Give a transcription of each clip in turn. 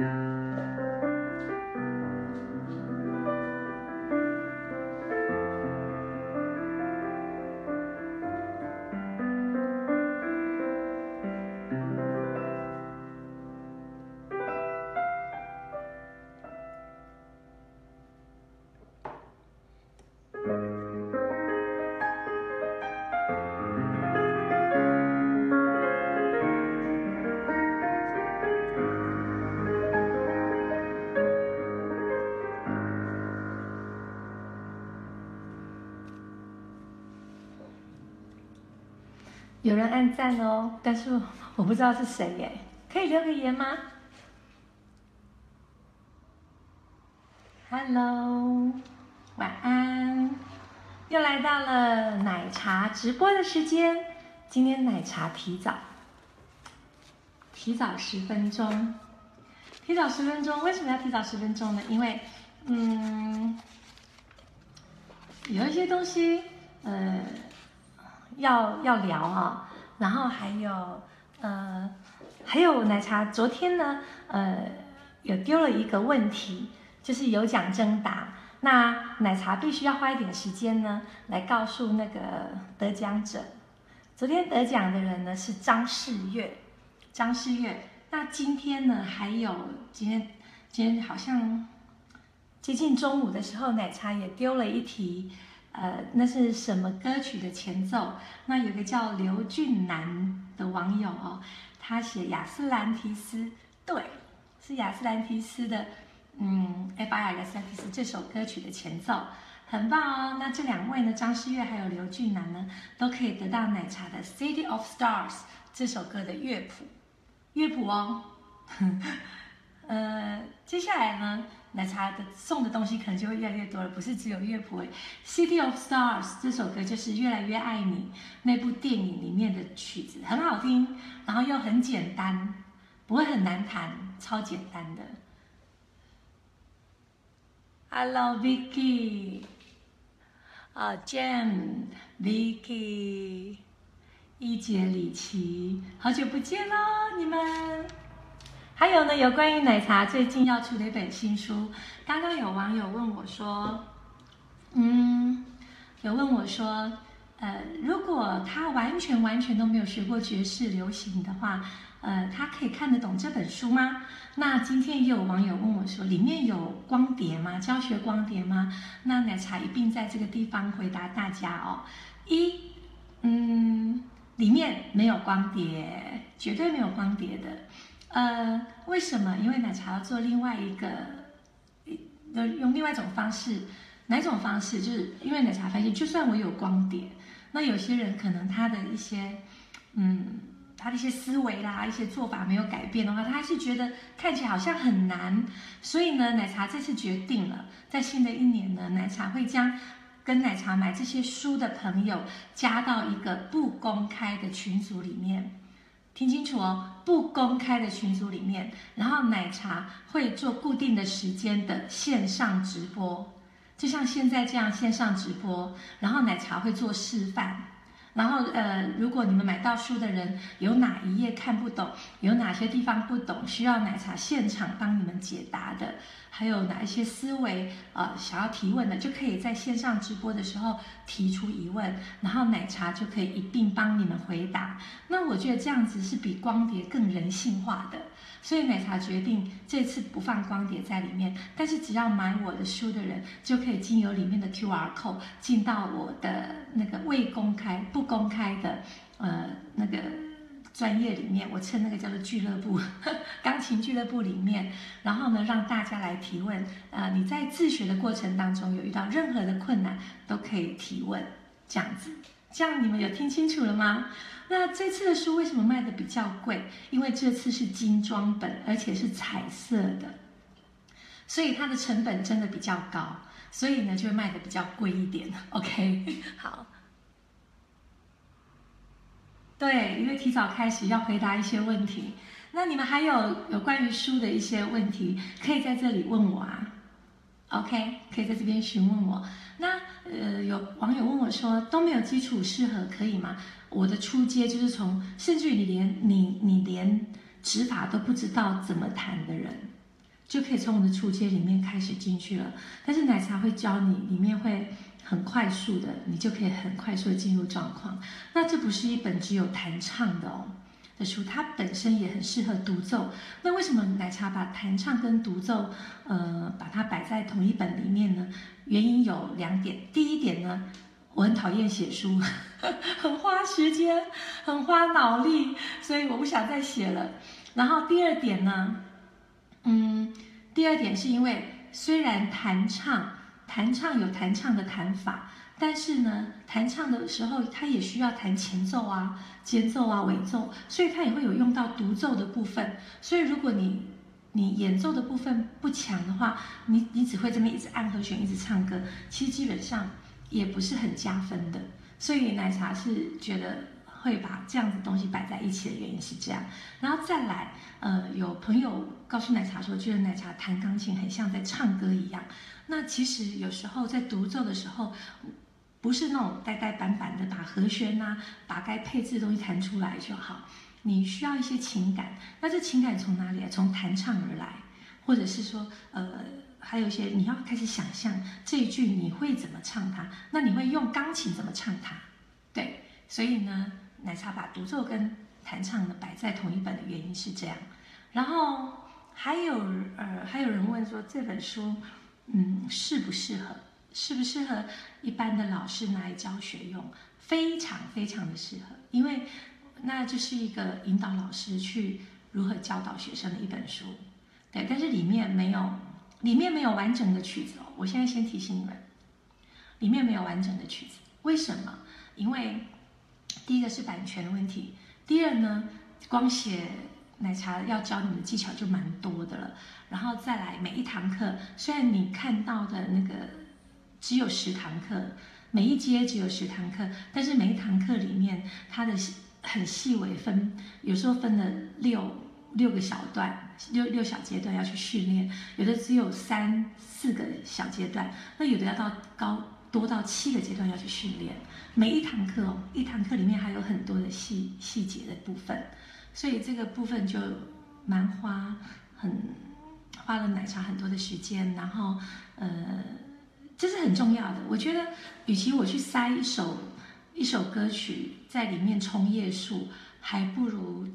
Música 有人按赞哦，但是 我不知道是谁耶，可以留个言吗？Hello，晚安，又来到了奶茶直播的时间。今天奶茶提早，提早十分钟，提早十分钟。为什么要提早十分钟呢？因为，嗯，有一些东西，呃。要要聊啊，然后还有呃，还有奶茶。昨天呢，呃，有丢了一个问题，就是有奖征答。那奶茶必须要花一点时间呢，来告诉那个得奖者。昨天得奖的人呢是张世月，张世月。那今天呢，还有今天今天好像接近中午的时候，奶茶也丢了一题。呃，那是什么歌曲的前奏？那有个叫刘俊南的网友哦，他写亚斯兰提斯，对，是亚斯兰提斯的，嗯，F I R 亚斯兰提斯这首歌曲的前奏，很棒哦。那这两位呢，张诗月还有刘俊南呢，都可以得到奶茶的《City of Stars》这首歌的乐谱，乐谱哦。呃，接下来呢？奶茶的送的东西可能就会越来越多了，不是只有乐谱。《City of Stars》这首歌就是《越来越爱你》那部电影里面的曲子，很好听，然后又很简单，不会很难弹，超简单的。Hello，Vicky，啊，Jam，Vicky，一姐李琦，好久不见喽，你们。还有呢，有关于奶茶最近要出的一本新书。刚刚有网友问我说，嗯，有问我说，呃，如果他完全完全都没有学过爵士流行的话，呃，他可以看得懂这本书吗？那今天也有网友问我说，里面有光碟吗？教学光碟吗？那奶茶一并在这个地方回答大家哦。一，嗯，里面没有光碟，绝对没有光碟的。呃，为什么？因为奶茶要做另外一个，用另外一种方式，哪种方式？就是因为奶茶发现，就算我有光碟，那有些人可能他的一些，嗯，他的一些思维啦，一些做法没有改变的话，他是觉得看起来好像很难。所以呢，奶茶这次决定了，在新的一年呢，奶茶会将跟奶茶买这些书的朋友加到一个不公开的群组里面。听清楚哦，不公开的群组里面，然后奶茶会做固定的时间的线上直播，就像现在这样线上直播，然后奶茶会做示范。然后，呃，如果你们买到书的人有哪一页看不懂，有哪些地方不懂，需要奶茶现场帮你们解答的，还有哪一些思维，呃，想要提问的，就可以在线上直播的时候提出疑问，然后奶茶就可以一并帮你们回答。那我觉得这样子是比光碟更人性化的。所以奶茶决定这次不放光碟在里面，但是只要买我的书的人，就可以经由里面的 QR code 进到我的那个未公开、不公开的呃那个专业里面，我称那个叫做俱乐部，钢琴俱乐部里面，然后呢让大家来提问。呃，你在自学的过程当中有遇到任何的困难，都可以提问，这样子。这样你们有听清楚了吗？那这次的书为什么卖的比较贵？因为这次是精装本，而且是彩色的，所以它的成本真的比较高，所以呢就会卖的比较贵一点。OK，好。对，因为提早开始要回答一些问题，那你们还有有关于书的一些问题，可以在这里问我啊。OK，可以在这边询问我。那呃，有网友问我说，都没有基础适合可以吗？我的初阶就是从，甚至于你连你你连指法都不知道怎么弹的人，就可以从我的初阶里面开始进去了。但是奶茶会教你，里面会很快速的，你就可以很快速的进入状况。那这不是一本只有弹唱的哦的书，它本身也很适合独奏。那为什么奶茶把弹唱跟独奏，呃，把它摆在同一本里面呢？原因有两点。第一点呢，我很讨厌写书，很花时间，很花脑力，所以我不想再写了。然后第二点呢，嗯，第二点是因为虽然弹唱，弹唱有弹唱的弹法，但是呢，弹唱的时候它也需要弹前奏啊、间奏啊、尾奏，所以它也会有用到独奏的部分。所以如果你你演奏的部分不强的话，你你只会这么一直按和弦，一直唱歌，其实基本上。也不是很加分的，所以奶茶是觉得会把这样子东西摆在一起的原因是这样。然后再来，呃，有朋友告诉奶茶说，觉得奶茶弹钢琴很像在唱歌一样。那其实有时候在独奏的时候，不是那种呆呆板板的把和弦呐、啊，把该配置的东西弹出来就好。你需要一些情感，那这情感从哪里来？从弹唱而来，或者是说，呃。还有一些你要开始想象这一句你会怎么唱它，那你会用钢琴怎么唱它？对，所以呢，奶茶把独奏跟弹唱呢摆在同一本的原因是这样。然后还有呃，还有人问说这本书，嗯，适不适合？适不适合一般的老师来教学用？非常非常的适合，因为那就是一个引导老师去如何教导学生的一本书。对，但是里面没有。里面没有完整的曲子哦，我现在先提醒你们，里面没有完整的曲子，为什么？因为第一个是版权的问题，第二呢，光写奶茶要教你们的技巧就蛮多的了，然后再来每一堂课，虽然你看到的那个只有十堂课，每一阶只有十堂课，但是每一堂课里面它的很细微分，有时候分了六。六个小段，六六小阶段要去训练，有的只有三四个小阶段，那有的要到高多到七个阶段要去训练。每一堂课，一堂课里面还有很多的细细节的部分，所以这个部分就蛮花很花了奶茶很多的时间，然后呃，这是很重要的。我觉得，与其我去塞一首一首歌曲在里面充页数，还不如。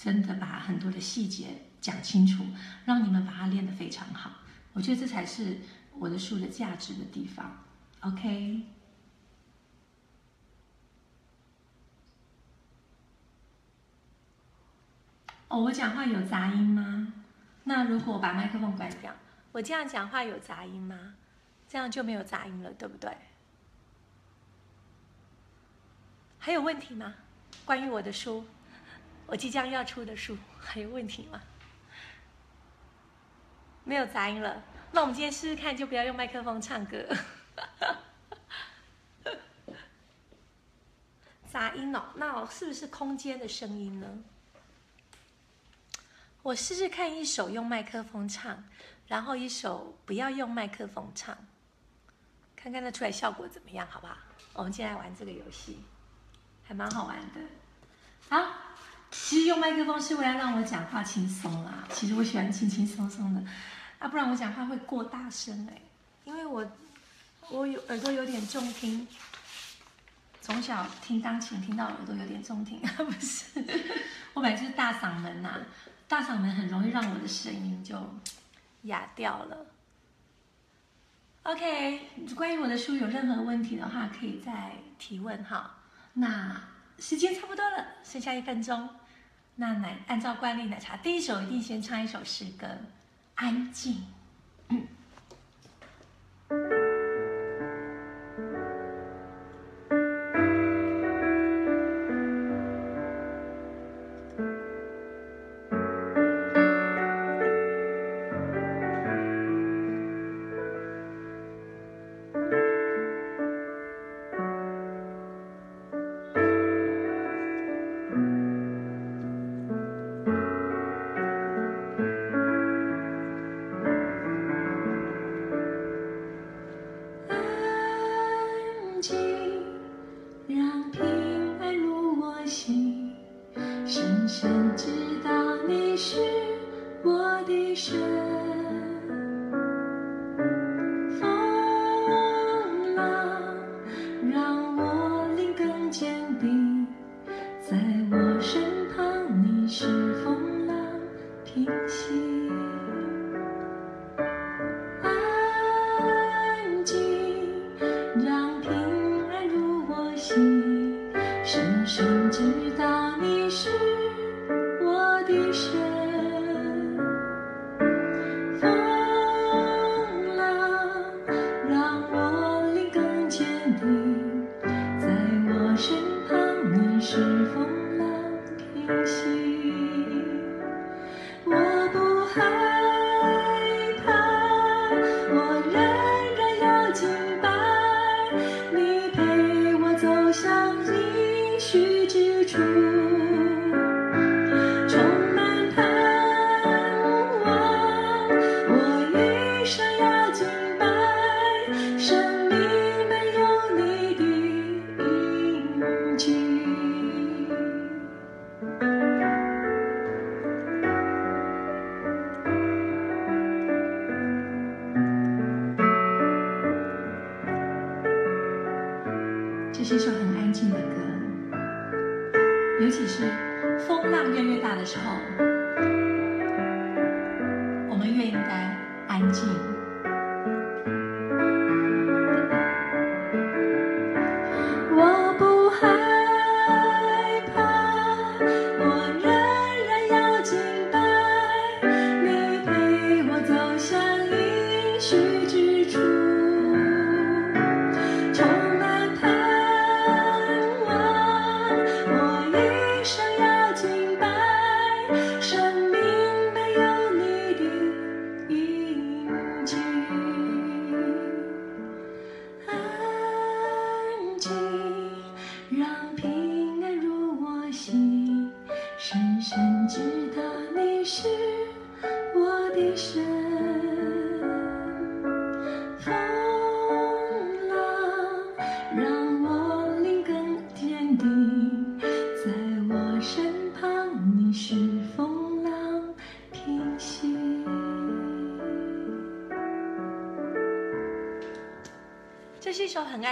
真的把很多的细节讲清楚，让你们把它练得非常好。我觉得这才是我的书的价值的地方。OK。哦，我讲话有杂音吗？那如果我把麦克风关掉，我这样讲话有杂音吗？这样就没有杂音了，对不对？还有问题吗？关于我的书？我即将要出的书还有问题吗？没有杂音了，那我们今天试试看，就不要用麦克风唱歌。杂音哦，那是不是空间的声音呢？我试试看一首用麦克风唱，然后一首不要用麦克风唱，看看它出来效果怎么样，好不好？我们今天来玩这个游戏，还蛮好玩的。好。其实用麦克风是为了让我讲话轻松啦。其实我喜欢轻轻松松的，啊，不然我讲话会过大声哎。因为我我有耳朵有点重听，从小听钢琴听到耳朵有点重听啊，不是，我本来就是大嗓门呐、大嗓门很容易让我的声音就哑掉了。OK，关于我的书有任何问题的话，可以再提问哈。那。时间差不多了，剩下一分钟。那奶按照惯例，奶茶第一首一定先唱一首诗歌，《安静》。now.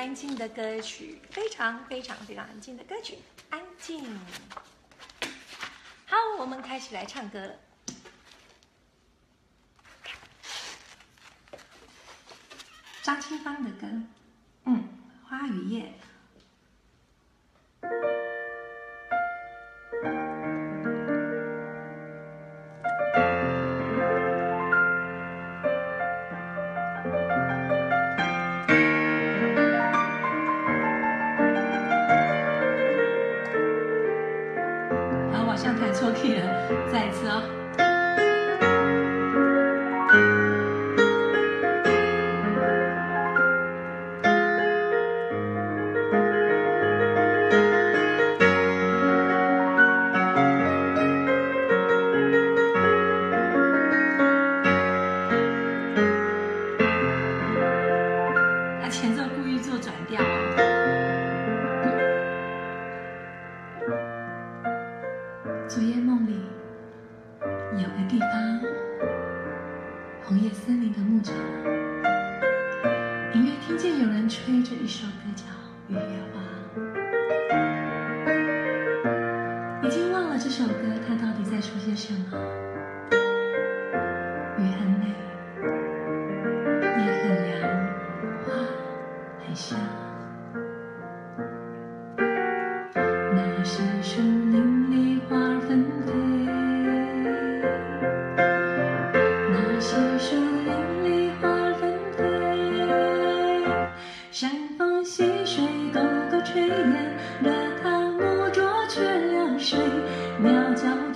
安静的歌曲，非常非常非常安静的歌曲，安静。好，我们开始来唱歌了。张清芳的歌，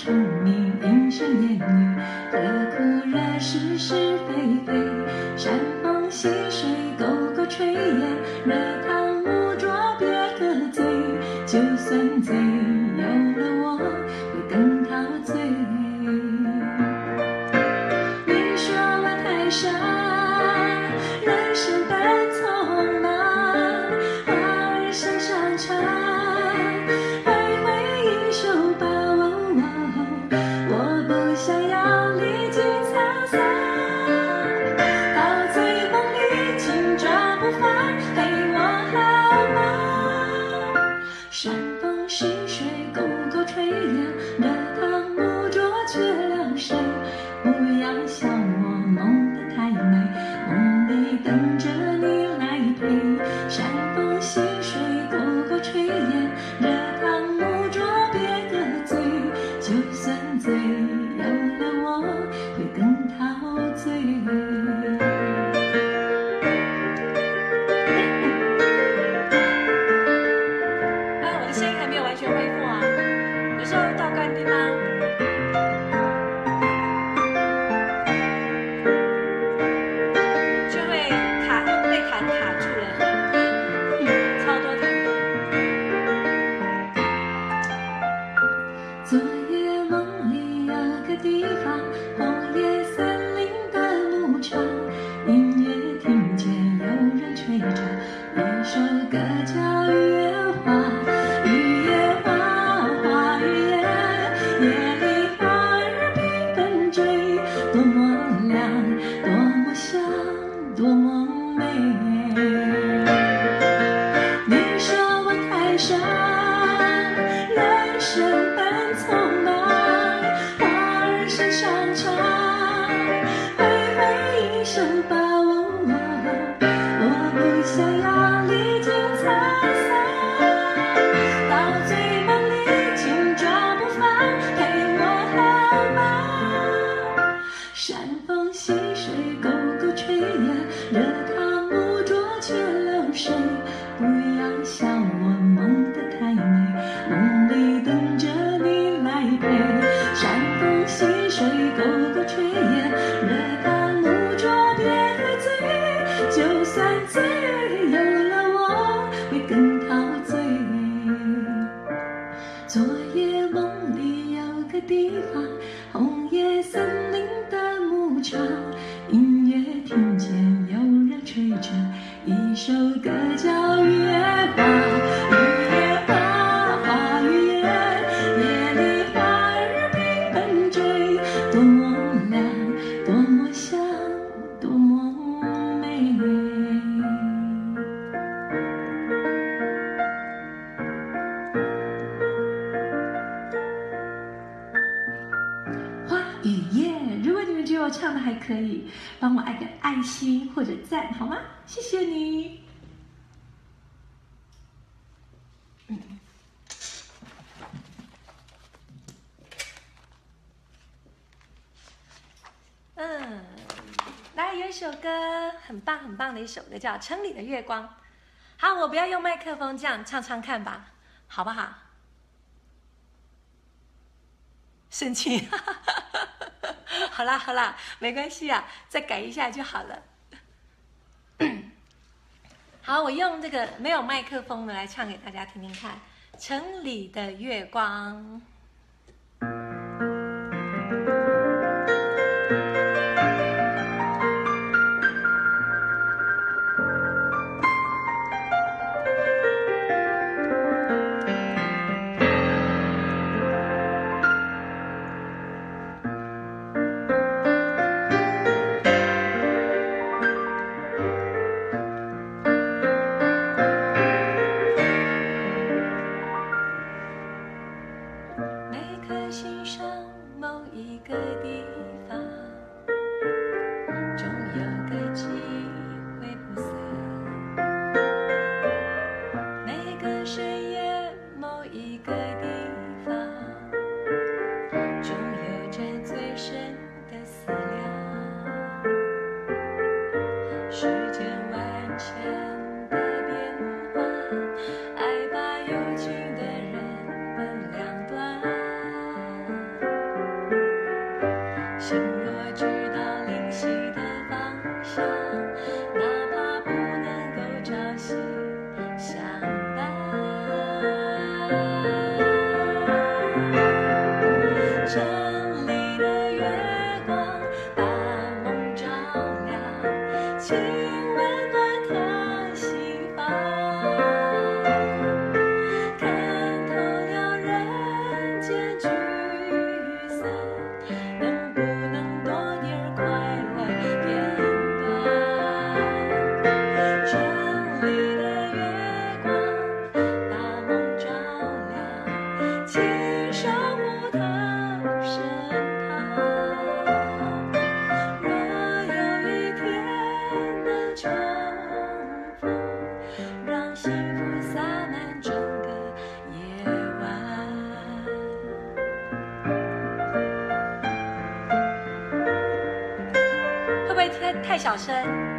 成谜，阴声烟雨，何苦惹是是非非？山盟溪水，勾勾炊烟，惹他无着别个醉，就算醉。首歌叫《月光》。花雨夜，夜里花儿缤纷追，多么蓝，多么香，多么美。花雨夜，如果你们觉得我唱的还可以，帮我按个爱心或者赞。好。谢谢你。嗯，来有一首歌，很棒很棒的一首歌，叫《城里的月光》。好，我不要用麦克风，这样唱唱看吧，好不好？生气？好啦好啦，没关系啊，再改一下就好了。好我用这个没有麦克风的来唱给大家听听看。城里的月光。said.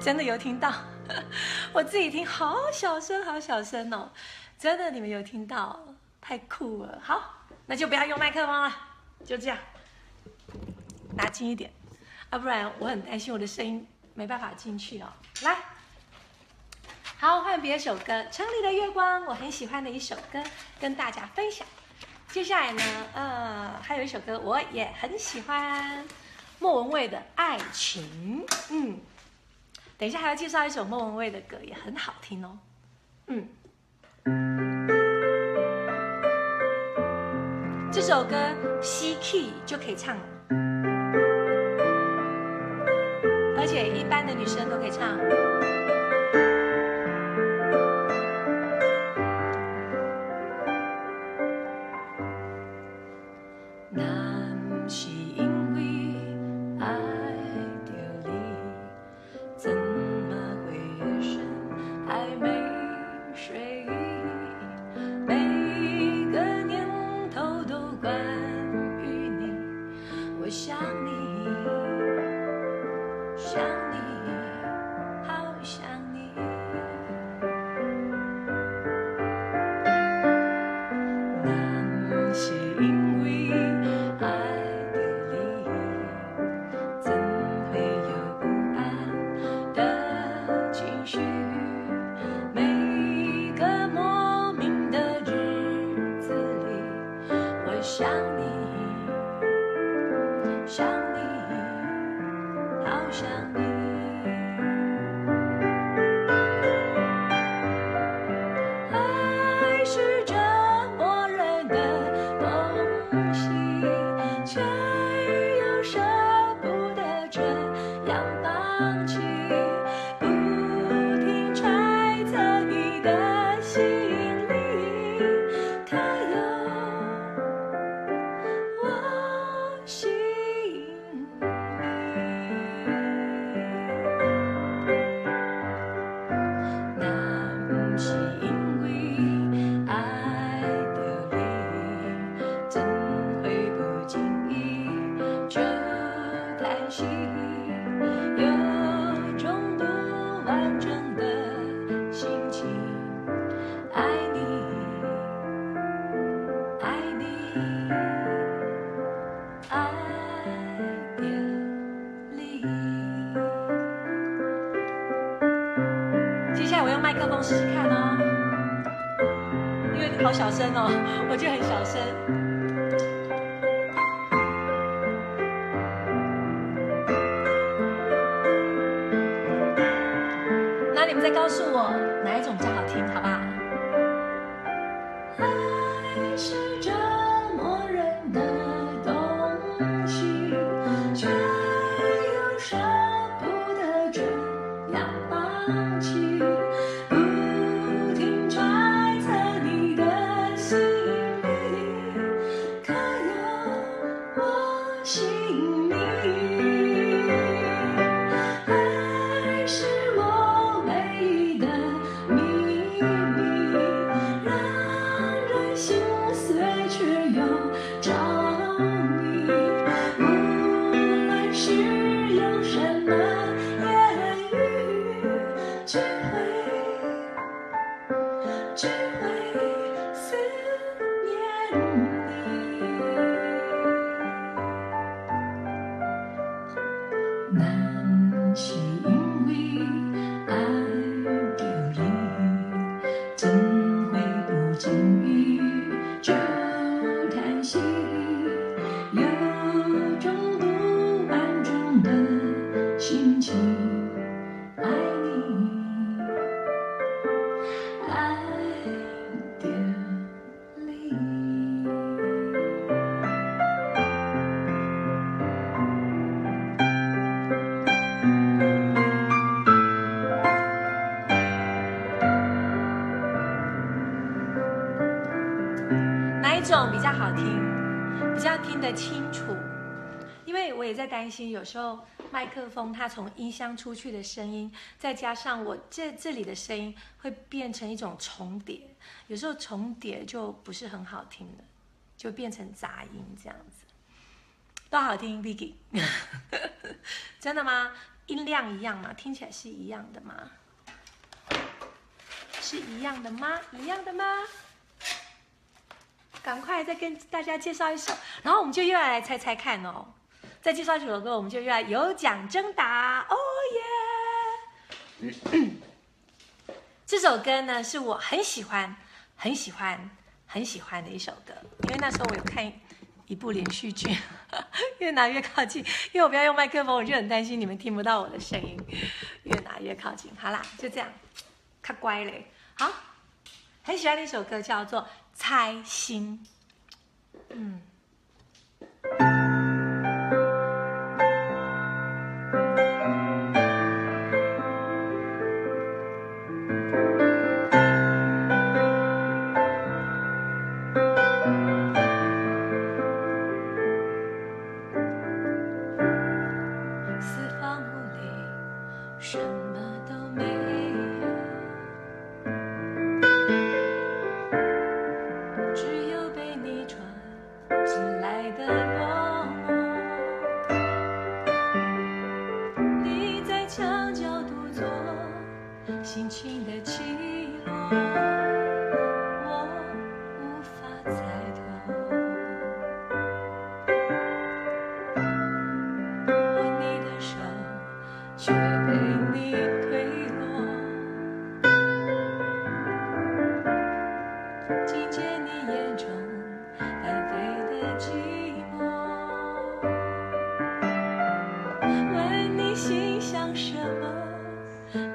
真的有听到？我自己听好小声，好小声哦！真的，你们有听到？太酷了！好，那就不要用麦克风了，就这样，拿近一点，啊，不然我很担心我的声音没办法进去哦。来，好，换别首歌，《城里的月光》，我很喜欢的一首歌，跟大家分享。接下来呢，呃，还有一首歌我也很喜欢，莫文蔚的《爱情》。嗯。等一下还要介绍一首莫文蔚的歌，也很好听哦。嗯，这首歌 C key 就可以唱了，而且一般的女生都可以唱。清心，有时候麦克风它从音箱出去的声音，再加上我这这里的声音，会变成一种重叠，有时候重叠就不是很好听的，就变成杂音这样子，都好听，Vicky。真的吗？音量一样吗？听起来是一样的吗？是一样的吗？一样的吗？赶快再跟大家介绍一首，然后我们就又要来猜猜看哦。再介绍一首歌，我们就要有奖征答，哦耶！这首歌呢，是我很喜欢、很喜欢、很喜欢的一首歌，因为那时候我有看一部连续剧，越拿越靠近，因为我不要用麦克风，我就很担心你们听不到我的声音。越拿越靠近，好啦，就这样，卡乖嘞。好，很喜欢的一首歌叫做《猜心》，嗯。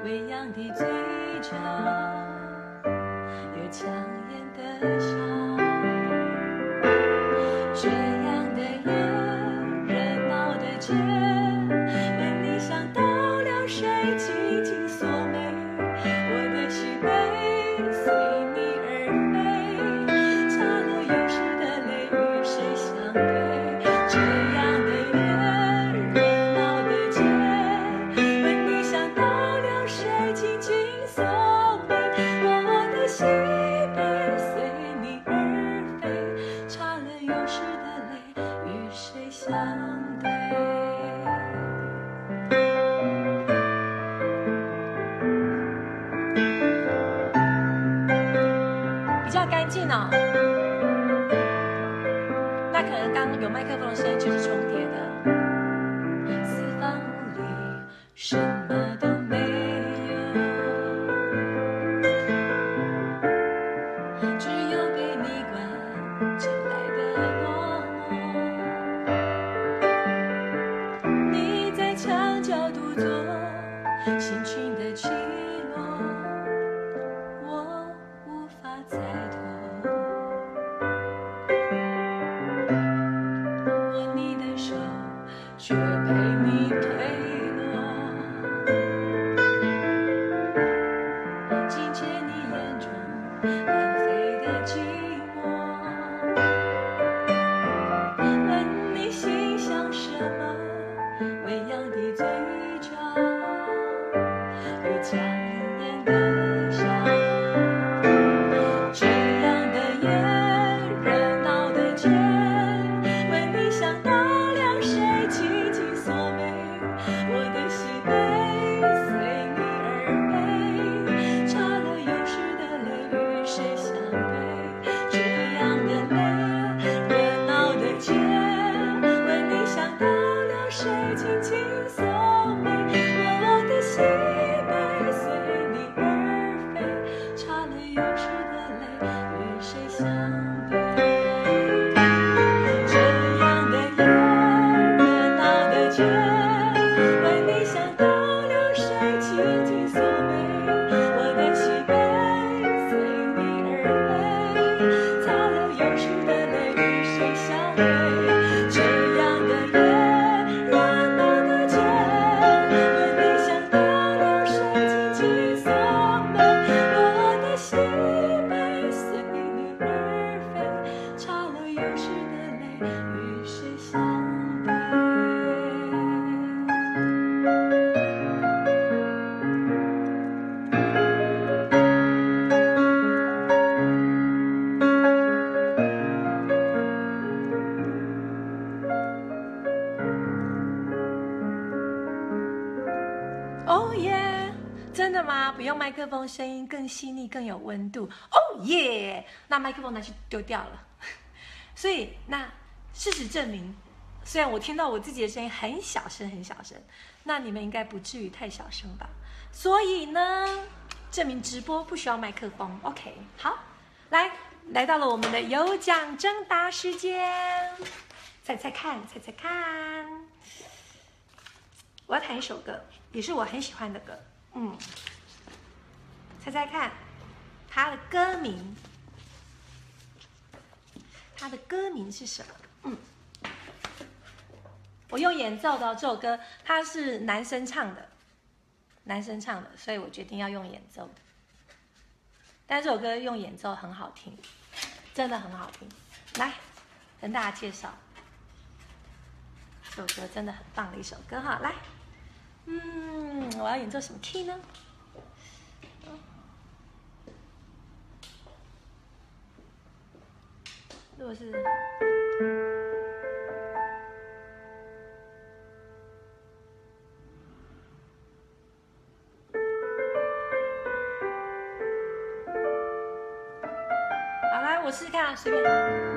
未央的嘴角又强 to. 相哦耶真的吗？不用麦克风声音更细腻更有温度。哦耶那麦克风拿去丢掉了。所以那事实证明，虽然我听到我自己的声音很小声，很小声，那你们应该不至于太小声吧？所以呢，证明直播不需要麦克风。OK，好，来，来到了我们的有奖征答时间，猜猜看，猜猜看，我要弹一首歌。也是我很喜欢的歌，嗯，猜猜看，它的歌名，它的歌名是什么？嗯，我用演奏的这首歌，它是男生唱的，男生唱的，所以我决定要用演奏。但这首歌用演奏很好听，真的很好听。来，跟大家介绍，这首歌真的很棒的一首歌哈，来。嗯，我要演奏什么 key 呢？如果是，随便。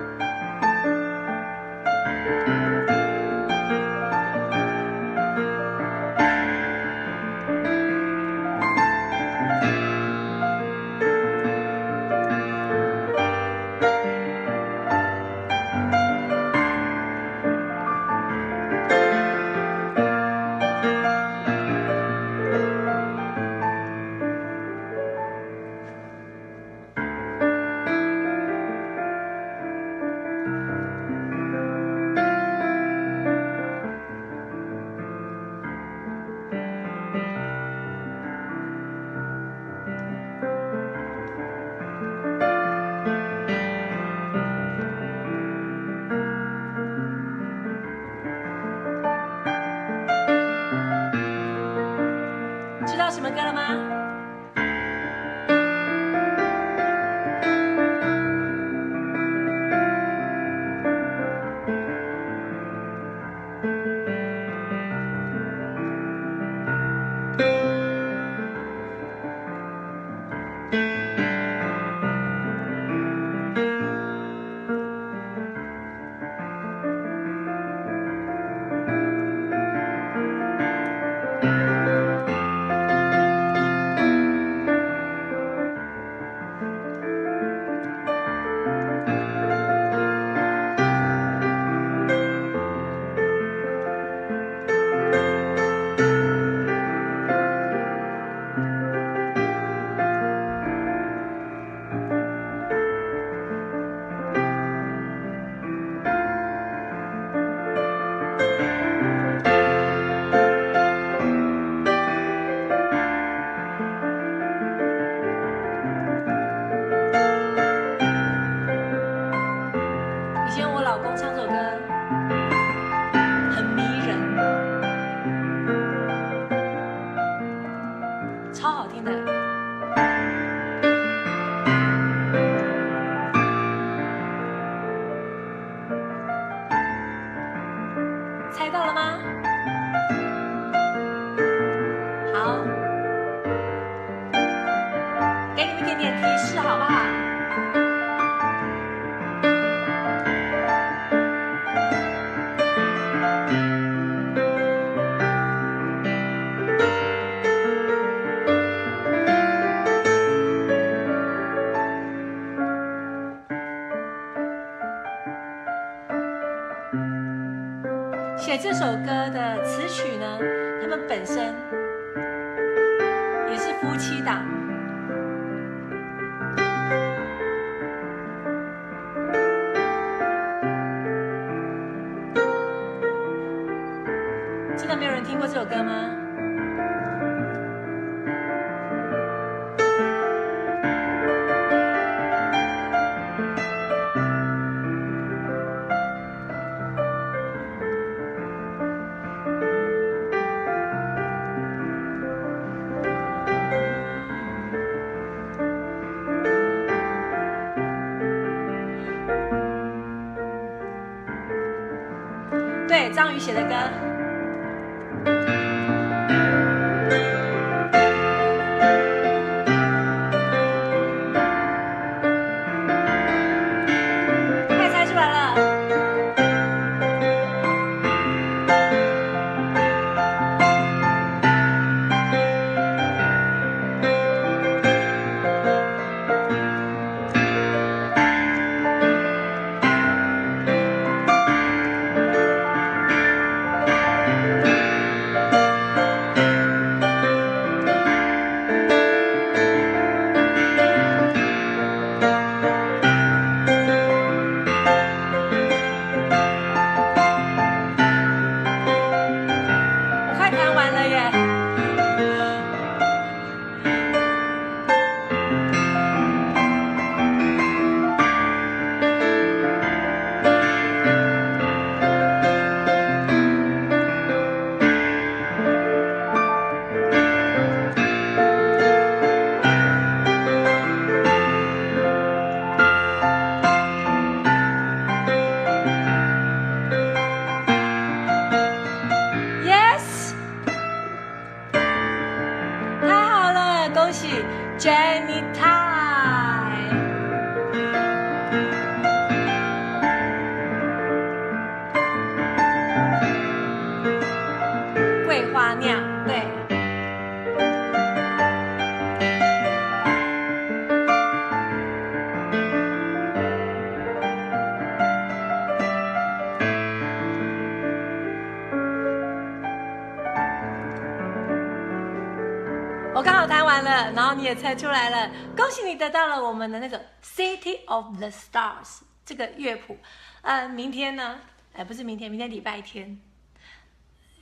他写的歌。也猜出来了，恭喜你得到了我们的那个《City of the Stars》这个乐谱。呃，明天呢？哎，不是明天，明天礼拜天，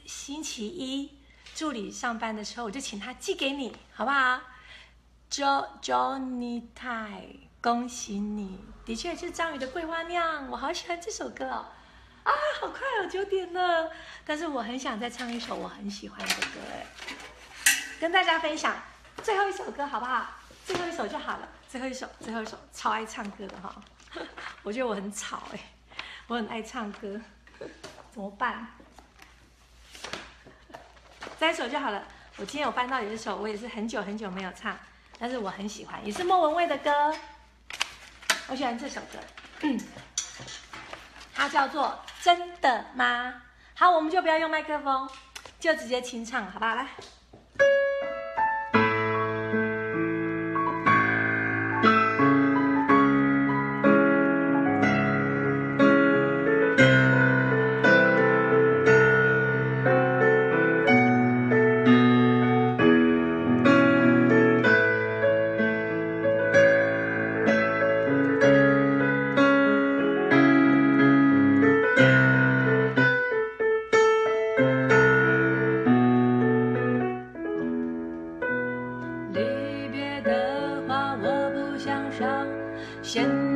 星期一助理上班的时候，我就请他寄给你，好不好？Jo Johnny Tai，恭喜你，的确是章鱼的《桂花酿》，我好喜欢这首歌哦。啊，好快哦，九点了，但是我很想再唱一首我很喜欢的歌，哎。跟大家分享最后一首歌好不好？最后一首就好了。最后一首，最后一首，超爱唱歌的哈。我觉得我很吵哎，我很爱唱歌，怎么办？这一首就好了。我今天有翻到有一首，我也是很久很久没有唱，但是我很喜欢，也是莫文蔚的歌。我喜欢这首歌，它叫做《真的吗》。好，我们就不要用麦克风，就直接清唱，好不好？来。先